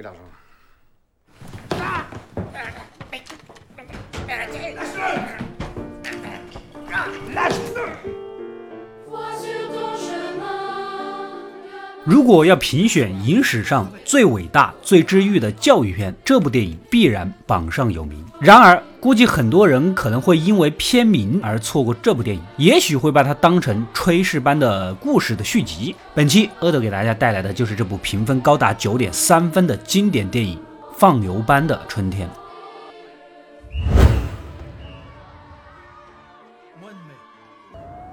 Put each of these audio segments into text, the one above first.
Gracias. 如果要评选影史上最伟大、最治愈的教育片，这部电影必然榜上有名。然而，估计很多人可能会因为片名而错过这部电影，也许会把它当成炊事班的故事的续集。本期阿德给大家带来的就是这部评分高达九点三分的经典电影《放牛班的春天》。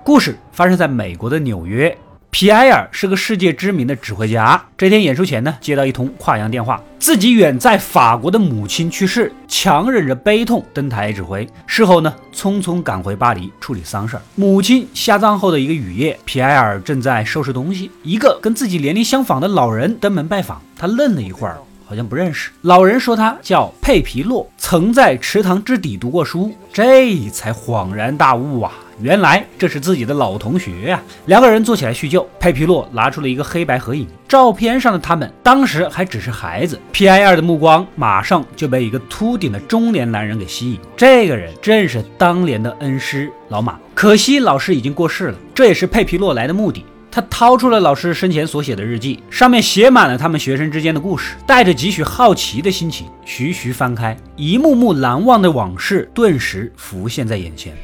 故事发生在美国的纽约。皮埃尔是个世界知名的指挥家。这天演出前呢，接到一通跨洋电话，自己远在法国的母亲去世，强忍着悲痛登台指挥。事后呢，匆匆赶回巴黎处理丧事。母亲下葬后的一个雨夜，皮埃尔正在收拾东西，一个跟自己年龄相仿的老人登门拜访。他愣了一会儿，好像不认识。老人说他叫佩皮洛，曾在池塘之底读过书。这才恍然大悟啊！原来这是自己的老同学呀！两个人坐起来叙旧。佩皮洛拿出了一个黑白合影，照片上的他们当时还只是孩子。皮埃尔的目光马上就被一个秃顶的中年男人给吸引。这个人正是当年的恩师老马。可惜老师已经过世了，这也是佩皮洛来的目的。他掏出了老师生前所写的日记，上面写满了他们学生之间的故事。带着几许好奇的心情，徐徐翻开，一幕幕难忘的往事顿时浮现在眼前。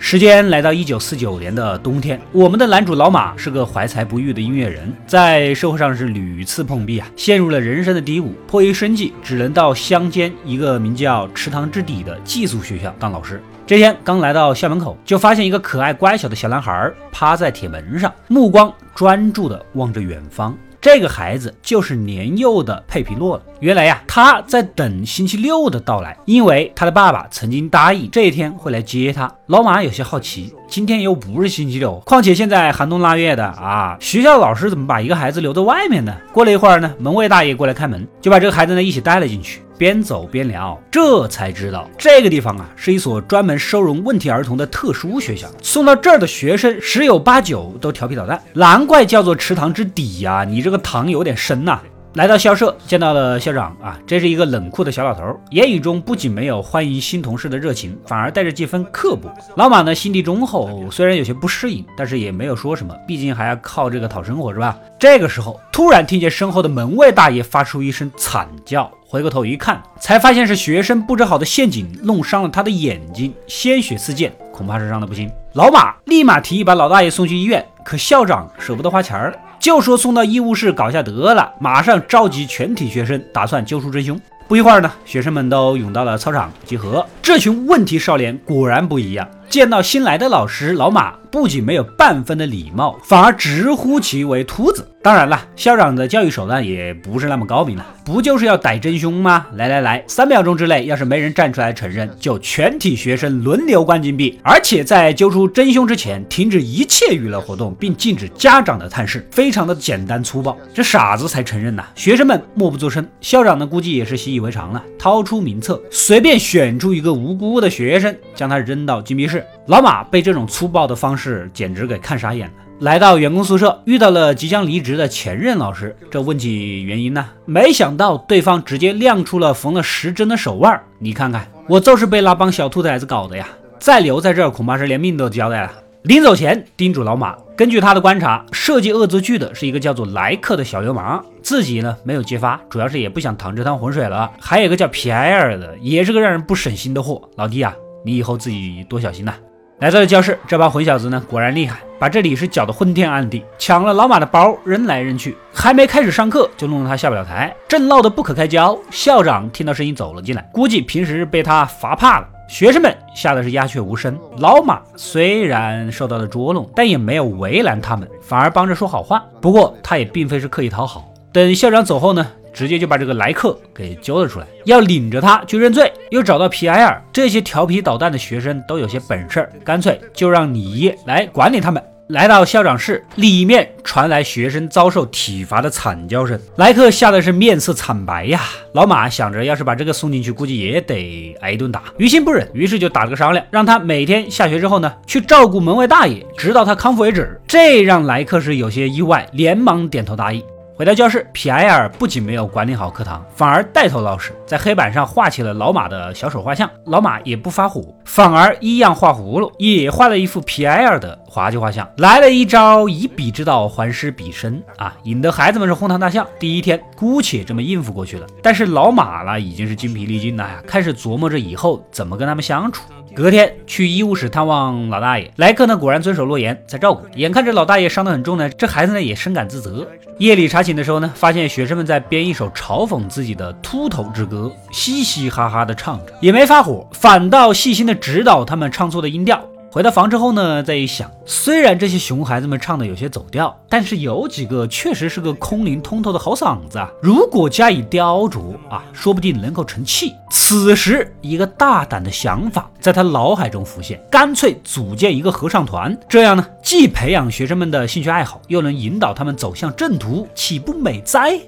时间来到一九四九年的冬天，我们的男主老马是个怀才不遇的音乐人，在社会上是屡次碰壁啊，陷入了人生的低谷，迫于生计，只能到乡间一个名叫池塘之底的寄宿学校当老师。这天刚来到校门口，就发现一个可爱乖巧的小男孩趴在铁门上，目光专注地望着远方。这个孩子就是年幼的佩皮洛了。原来呀，他在等星期六的到来，因为他的爸爸曾经答应这一天会来接他。老马有些好奇，今天又不是星期六，况且现在寒冬腊月的啊，学校老师怎么把一个孩子留在外面呢？过了一会儿呢，门卫大爷过来开门，就把这个孩子呢一起带了进去。边走边聊，这才知道这个地方啊是一所专门收容问题儿童的特殊学校。送到这儿的学生十有八九都调皮捣蛋，难怪叫做池塘之底呀！你这个塘有点深呐。来到校舍，见到了校长啊，这是一个冷酷的小老头，言语中不仅没有欢迎新同事的热情，反而带着几分刻薄。老马呢，心地忠厚，虽然有些不适应，但是也没有说什么，毕竟还要靠这个讨生活，是吧？这个时候，突然听见身后的门卫大爷发出一声惨叫，回过头一看，才发现是学生布置好的陷阱弄伤了他的眼睛，鲜血四溅，恐怕是伤的不轻。老马立马提议把老大爷送去医院，可校长舍不得花钱儿。就说送到医务室搞下得了，马上召集全体学生，打算揪出真凶。不一会儿呢，学生们都涌到了操场集合。这群问题少年果然不一样，见到新来的老师老马。不仅没有半分的礼貌，反而直呼其为秃子。当然了，校长的教育手段也不是那么高明了，不就是要逮真凶吗？来来来，三秒钟之内，要是没人站出来承认，就全体学生轮流关禁闭，而且在揪出真凶之前，停止一切娱乐活动，并禁止家长的探视，非常的简单粗暴。这傻子才承认呐！学生们默不作声，校长呢估计也是习以为常了，掏出名册，随便选出一个无辜的学生，将他扔到禁闭室。老马被这种粗暴的方式简直给看傻眼了。来到员工宿舍，遇到了即将离职的前任老师，这问起原因呢？没想到对方直接亮出了缝了十针的手腕。你看看，我就是被那帮小兔崽子搞的呀！再留在这儿，恐怕是连命都交代了。临走前叮嘱老马，根据他的观察，设计恶作剧的是一个叫做莱克的小流氓，自己呢没有揭发，主要是也不想淌这趟浑水了。还有一个叫皮埃尔的，也是个让人不省心的货。老弟啊，你以后自己多小心呐！来到了教室，这帮混小子呢，果然厉害，把这里是搅得昏天暗地，抢了老马的包，扔来扔去，还没开始上课，就弄得他下不了台，正闹得不可开交。校长听到声音走了进来，估计平时被他罚怕了，学生们吓得是鸦雀无声。老马虽然受到了捉弄，但也没有为难他们，反而帮着说好话。不过他也并非是刻意讨好。等校长走后呢？直接就把这个莱克给揪了出来，要领着他去认罪。又找到皮埃尔，这些调皮捣蛋的学生都有些本事，干脆就让你来管理他们。来到校长室，里面传来学生遭受体罚的惨叫声。莱克吓得是面色惨白呀。老马想着，要是把这个送进去，估计也得挨一顿打，于心不忍，于是就打了个商量，让他每天下学之后呢，去照顾门卫大爷，直到他康复为止。这让莱克是有些意外，连忙点头答应。回到教室，皮埃尔不仅没有管理好课堂，反而带头闹事，在黑板上画起了老马的小手画像。老马也不发火，反而一样画葫芦，也画了一幅皮埃尔的滑稽画像。来了一招以彼之道还施彼身啊，引得孩子们是哄堂大笑。第一天姑且这么应付过去了，但是老马呢，已经是精疲力尽了呀，开始琢磨着以后怎么跟他们相处。隔天去医务室探望老大爷，莱克呢果然遵守诺言，在照顾。眼看着老大爷伤得很重呢，这孩子呢也深感自责。夜里查寝的时候呢，发现学生们在编一首嘲讽自己的秃头之歌，嘻嘻哈哈的唱着，也没发火，反倒细心的指导他们唱错的音调。回到房之后呢，再一想，虽然这些熊孩子们唱的有些走调，但是有几个确实是个空灵通透的好嗓子啊！如果加以雕琢啊，说不定能够成器。此时，一个大胆的想法在他脑海中浮现，干脆组建一个合唱团，这样呢，既培养学生们的兴趣爱好，又能引导他们走向正途，岂不美哉？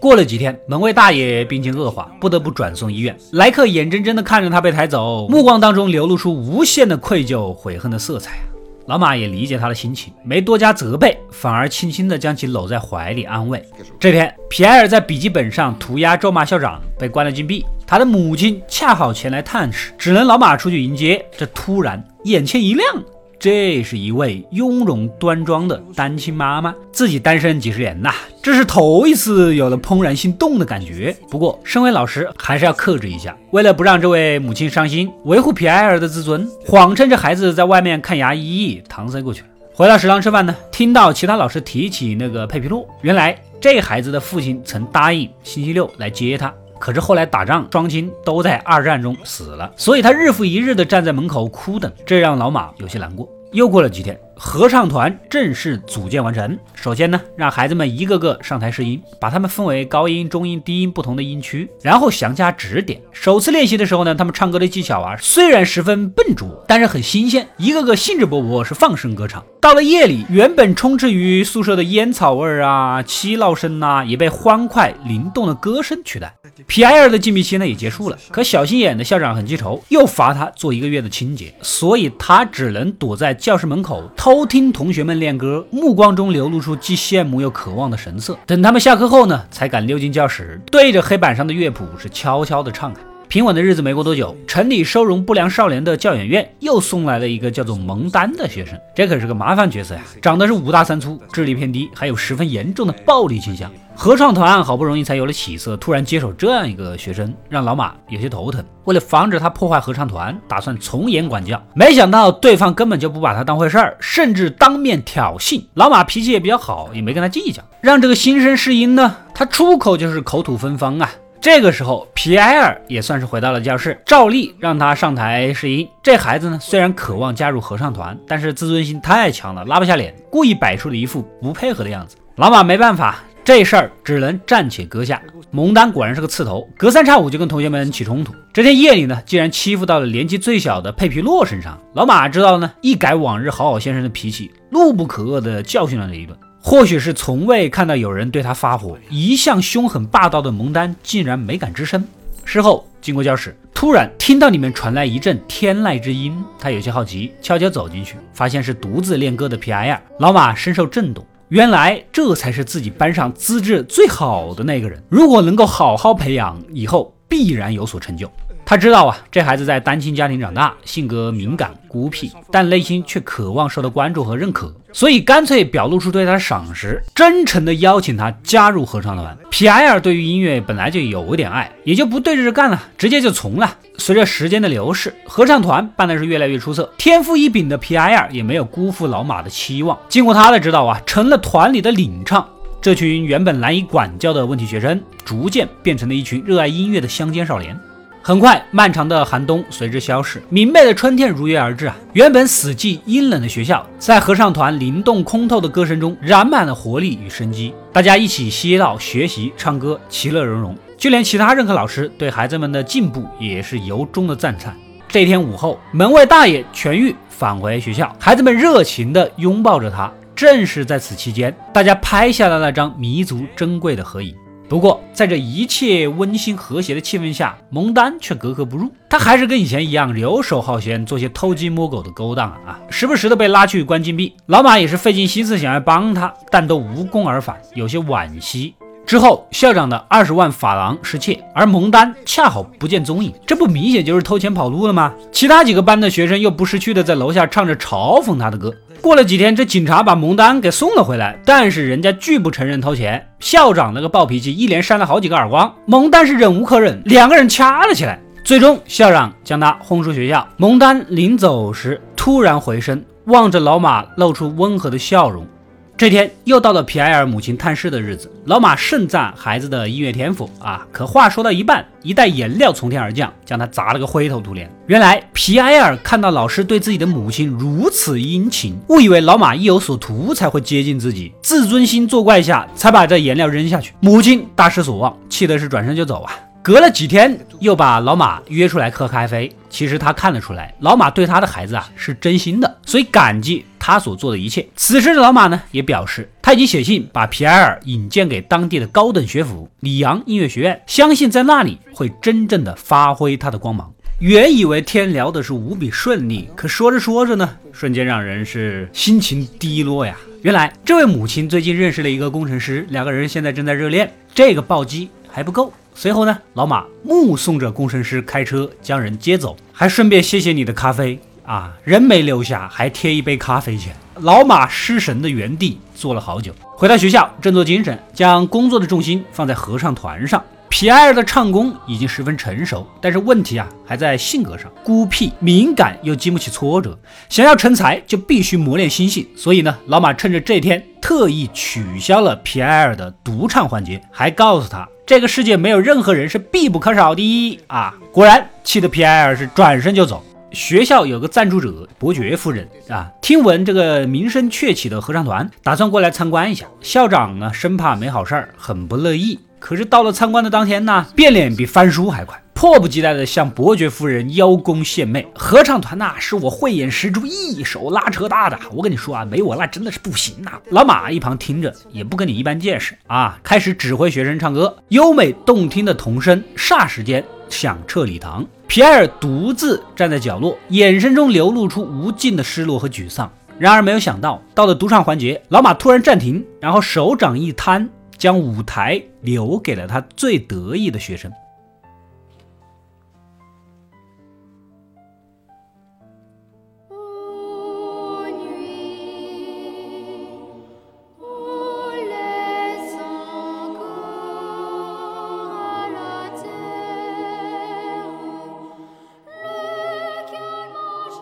过了几天，门卫大爷病情恶化，不得不转送医院。莱克眼睁睁地看着他被抬走，目光当中流露出无限的愧疚、悔恨的色彩！老马也理解他的心情，没多加责备，反而轻轻地将其搂在怀里安慰。这天，皮埃尔在笔记本上涂鸦咒骂校长，被关了禁闭。他的母亲恰好前来探视，只能老马出去迎接。这突然，眼前一亮。这是一位雍容端庄的单亲妈妈，自己单身几十年呐，这是头一次有了怦然心动的感觉。不过，身为老师还是要克制一下，为了不让这位母亲伤心，维护皮埃尔的自尊，谎称这孩子在外面看牙医，搪塞过去了。回到食堂吃饭呢，听到其他老师提起那个佩皮洛，原来这孩子的父亲曾答应星期六来接他。可是后来打仗，双亲都在二战中死了，所以他日复一日的站在门口哭等，这让老马有些难过。又过了几天。合唱团正式组建完成。首先呢，让孩子们一个个上台试音，把他们分为高音、中音、低音不同的音区，然后详加指点。首次练习的时候呢，他们唱歌的技巧啊，虽然十分笨拙，但是很新鲜，一个个兴致勃勃，是放声歌唱。到了夜里，原本充斥于宿舍的烟草味儿啊、嬉闹声呐，也被欢快灵动的歌声取代。皮埃尔的禁闭期呢也结束了，可小心眼的校长很记仇，又罚他做一个月的清洁，所以他只能躲在教室门口偷。听同学们练歌，目光中流露出既羡慕又渴望的神色。等他们下课后呢，才敢溜进教室，对着黑板上的乐谱是悄悄的唱。平稳的日子没过多久，城里收容不良少年的教养院又送来了一个叫做蒙丹的学生，这可是个麻烦角色呀，长得是五大三粗，智力偏低，还有十分严重的暴力倾向。合唱团好不容易才有了起色，突然接手这样一个学生，让老马有些头疼。为了防止他破坏合唱团，打算从严管教。没想到对方根本就不把他当回事儿，甚至当面挑衅。老马脾气也比较好，也没跟他计较，让这个新生试音呢，他出口就是口吐芬芳啊。这个时候，皮埃尔也算是回到了教室，照例让他上台试音。这孩子呢，虽然渴望加入合唱团，但是自尊心太强了，拉不下脸，故意摆出了一副不配合的样子。老马没办法。这事儿只能暂且搁下。蒙丹果然是个刺头，隔三差五就跟同学们起冲突。这天夜里呢，竟然欺负到了年纪最小的佩皮洛身上。老马知道呢，一改往日好好先生的脾气，怒不可遏地教训了他一顿。或许是从未看到有人对他发火，一向凶狠霸道的蒙丹竟然没敢吱声。事后经过教室，突然听到里面传来一阵天籁之音，他有些好奇，悄悄走进去，发现是独自练歌的皮埃尔。老马深受震动。原来这才是自己班上资质最好的那个人，如果能够好好培养，以后必然有所成就。他知道啊，这孩子在单亲家庭长大，性格敏感孤僻，但内心却渴望受到关注和认可，所以干脆表露出对他的赏识，真诚的邀请他加入合唱团。皮埃尔对于音乐本来就有点爱，也就不对着干了，直接就从了。随着时间的流逝，合唱团办的是越来越出色，天赋异禀的皮埃尔也没有辜负老马的期望，经过他的指导啊，成了团里的领唱。这群原本难以管教的问题学生，逐渐变成了一群热爱音乐的乡间少年。很快，漫长的寒冬随之消逝，明媚的春天如约而至啊！原本死寂阴冷的学校，在合唱团灵动空透的歌声中染满了活力与生机。大家一起嬉闹、学习、唱歌，其乐融融。就连其他任课老师对孩子们的进步也是由衷的赞叹。这天午后，门卫大爷痊愈返回学校，孩子们热情地拥抱着他。正是在此期间，大家拍下了那张弥足珍贵的合影。不过，在这一切温馨和谐的气氛下，蒙丹却格格不入。他还是跟以前一样游手好闲，做些偷鸡摸狗的勾当啊！时不时的被拉去关禁闭。老马也是费尽心思想要帮他，但都无功而返，有些惋惜。之后，校长的二十万法郎失窃，而蒙丹恰好不见踪影，这不明显就是偷钱跑路了吗？其他几个班的学生又不识趣的在楼下唱着嘲讽他的歌。过了几天，这警察把蒙丹给送了回来，但是人家拒不承认偷钱。校长那个暴脾气，一连扇了好几个耳光，蒙丹是忍无可忍，两个人掐了起来。最终，校长将他轰出学校。蒙丹临走时突然回身，望着老马，露出温和的笑容。这天又到了皮埃尔母亲探视的日子，老马盛赞孩子的音乐天赋啊，可话说到一半，一袋颜料从天而降，将他砸了个灰头土脸。原来皮埃尔看到老师对自己的母亲如此殷勤，误以为老马意有所图才会接近自己，自尊心作怪下才把这颜料扔下去。母亲大失所望，气的是转身就走啊。隔了几天，又把老马约出来喝咖啡。其实他看得出来，老马对他的孩子啊是真心的，所以感激他所做的一切。此时的老马呢，也表示他已经写信把皮埃尔引荐给当地的高等学府里昂音乐学院，相信在那里会真正的发挥他的光芒。原以为天聊的是无比顺利，可说着说着呢，瞬间让人是心情低落呀。原来这位母亲最近认识了一个工程师，两个人现在正在热恋。这个暴击还不够。随后呢，老马目送着工程师开车将人接走，还顺便谢谢你的咖啡啊，人没留下，还贴一杯咖啡钱。老马失神的原地坐了好久，回到学校振作精神，将工作的重心放在合唱团上。皮埃尔的唱功已经十分成熟，但是问题啊还在性格上，孤僻、敏感又经不起挫折，想要成才就必须磨练心性。所以呢，老马趁着这天特意取消了皮埃尔的独唱环节，还告诉他。这个世界没有任何人是必不可少的啊！果然，气得皮埃尔是转身就走。学校有个赞助者伯爵夫人啊，听闻这个名声鹊起的合唱团，打算过来参观一下。校长呢，生怕没好事儿，很不乐意。可是到了参观的当天呢，变脸比翻书还快。迫不及待地向伯爵夫人邀功献媚。合唱团呐，是我慧眼识珠一手拉扯大的。我跟你说啊，没我那真的是不行呐。老马一旁听着，也不跟你一般见识啊，开始指挥学生唱歌。优美动听的童声霎时间响彻礼堂。皮埃尔独自站在角落，眼神中流露出无尽的失落和沮丧。然而没有想到，到了独唱环节，老马突然暂停，然后手掌一摊，将舞台留给了他最得意的学生。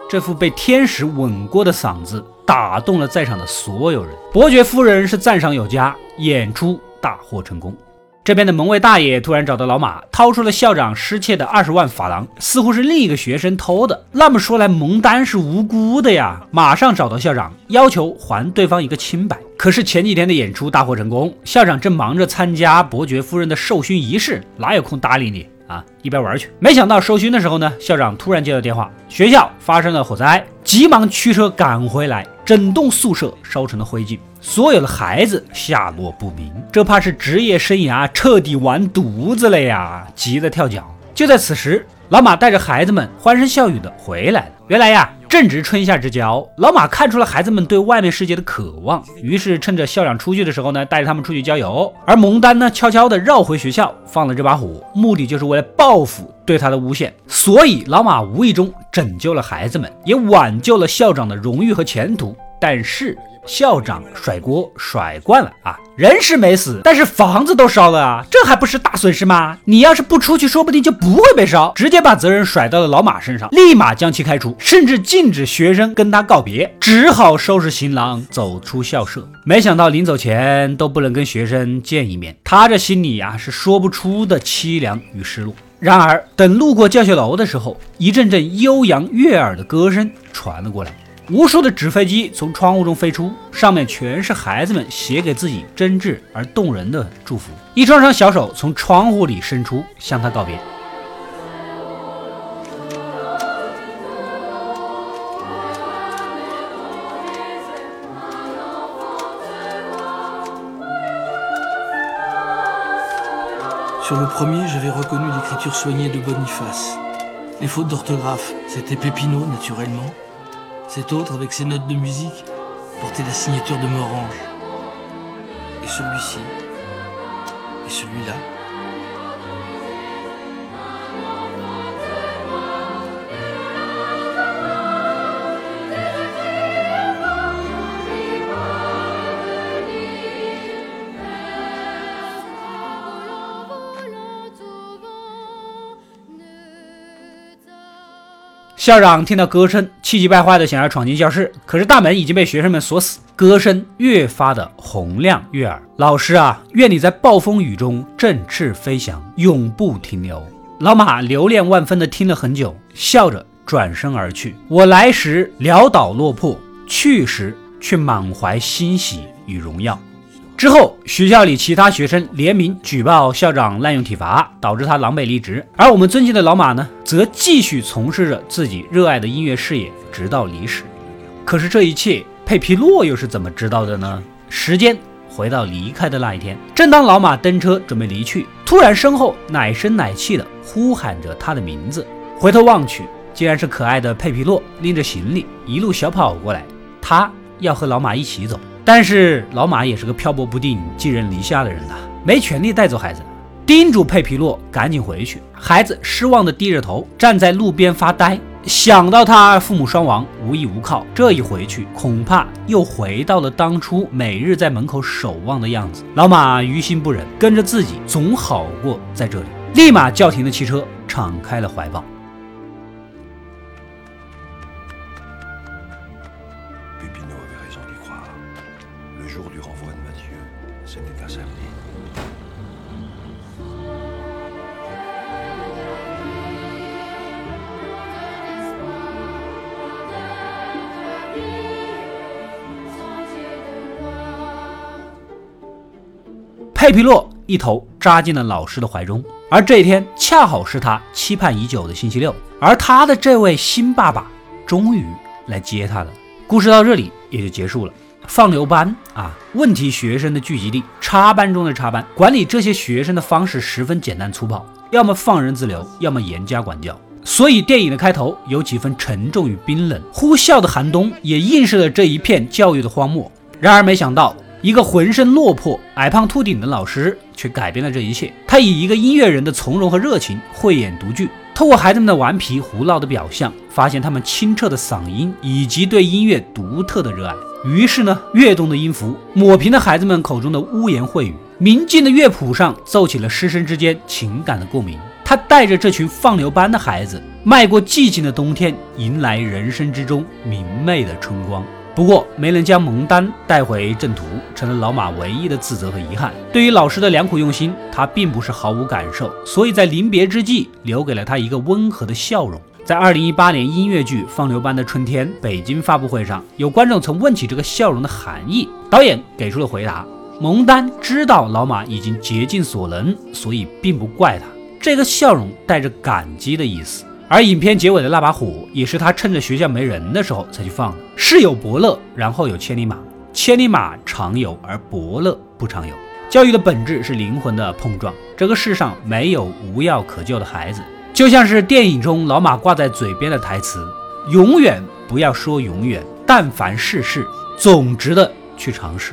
这副被天使吻过的嗓子打动了在场的所有人。伯爵夫人是赞赏有加，演出大获成功。这边的门卫大爷突然找到老马，掏出了校长失窃的二十万法郎，似乎是另一个学生偷的。那么说来，蒙丹是无辜的呀！马上找到校长，要求还对方一个清白。可是前几天的演出大获成功，校长正忙着参加伯爵夫人的授勋仪式，哪有空搭理你？啊，一边玩去！没想到收勋的时候呢，校长突然接到电话，学校发生了火灾，急忙驱车赶回来，整栋宿舍烧成了灰烬，所有的孩子下落不明，这怕是职业生涯彻底完犊子了呀！急得跳脚。就在此时，老马带着孩子们欢声笑语的回来了。原来呀。正值春夏之交，老马看出了孩子们对外面世界的渴望，于是趁着校长出去的时候呢，带着他们出去郊游。而蒙丹呢，悄悄地绕回学校，放了这把火，目的就是为了报复对他的诬陷。所以，老马无意中拯救了孩子们，也挽救了校长的荣誉和前途。但是，校长甩锅甩惯了啊，人是没死，但是房子都烧了啊，这还不是大损失吗？你要是不出去，说不定就不会被烧。直接把责任甩到了老马身上，立马将其开除，甚至禁止学生跟他告别，只好收拾行囊走出校舍。没想到临走前都不能跟学生见一面，他这心里呀是说不出的凄凉与失落。然而等路过教学楼的时候，一阵阵悠扬悦耳的歌声传了过来。无数的纸飞机从窗户中飞出，上面全是孩子们写给自己真挚而动人的祝福。一双双小手从窗户里伸出，向他告别。Sur le premier, j'avais reconnu l'écriture soignée de Boniface. Les fautes d'orthographe, c'était Pépinot, naturellement. Cet autre, avec ses notes de musique, portait la signature de Morange. Et celui-ci, et celui-là. 校长听到歌声，气急败坏的想要闯进教室，可是大门已经被学生们锁死，歌声越发的洪亮悦耳。老师啊，愿你在暴风雨中振翅飞翔，永不停留。老马留恋万分的听了很久，笑着转身而去。我来时潦倒落魄，去时却满怀欣喜与荣耀。之后，学校里其他学生联名举报校长滥用体罚，导致他狼狈离职。而我们尊敬的老马呢，则继续从事着自己热爱的音乐事业，直到离世。可是这一切，佩皮洛又是怎么知道的呢？时间回到离开的那一天，正当老马登车准备离去，突然身后奶声奶气的呼喊着他的名字。回头望去，竟然是可爱的佩皮洛拎着行李一路小跑过来，他要和老马一起走。但是老马也是个漂泊不定、寄人篱下的人呐，没权利带走孩子，叮嘱佩皮洛赶紧回去。孩子失望的低着头站在路边发呆，想到他父母双亡，无依无靠，这一回去恐怕又回到了当初每日在门口守望的样子。老马于心不忍，跟着自己总好过在这里，立马叫停了汽车，敞开了怀抱。佩皮洛一头扎进了老师的怀中，而这一天恰好是他期盼已久的星期六，而他的这位新爸爸终于来接他了。故事到这里也就结束了。放牛班啊，问题学生的聚集地，插班中的插班，管理这些学生的方式十分简单粗暴，要么放任自流，要么严加管教。所以电影的开头有几分沉重与冰冷，呼啸的寒冬也映射了这一片教育的荒漠。然而没想到，一个浑身落魄、矮胖秃顶的老师却改变了这一切。他以一个音乐人的从容和热情慧眼独具，透过孩子们的顽皮胡闹的表象，发现他们清澈的嗓音以及对音乐独特的热爱。于是呢，跃动的音符抹平了孩子们口中的污言秽语，明净的乐谱上奏起了师生之间情感的共鸣。他带着这群放牛班的孩子，迈过寂静的冬天，迎来人生之中明媚的春光。不过，没能将蒙丹带回正途，成了老马唯一的自责和遗憾。对于老师的良苦用心，他并不是毫无感受，所以在临别之际，留给了他一个温和的笑容。在二零一八年音乐剧《放牛班的春天》北京发布会上，有观众曾问起这个笑容的含义，导演给出了回答：蒙丹知道老马已经竭尽所能，所以并不怪他。这个笑容带着感激的意思。而影片结尾的那把火，也是他趁着学校没人的时候才去放的。世有伯乐，然后有千里马，千里马常有，而伯乐不常有。教育的本质是灵魂的碰撞。这个世上没有无药可救的孩子，就像是电影中老马挂在嘴边的台词：“永远不要说永远，但凡事事，总值得去尝试。”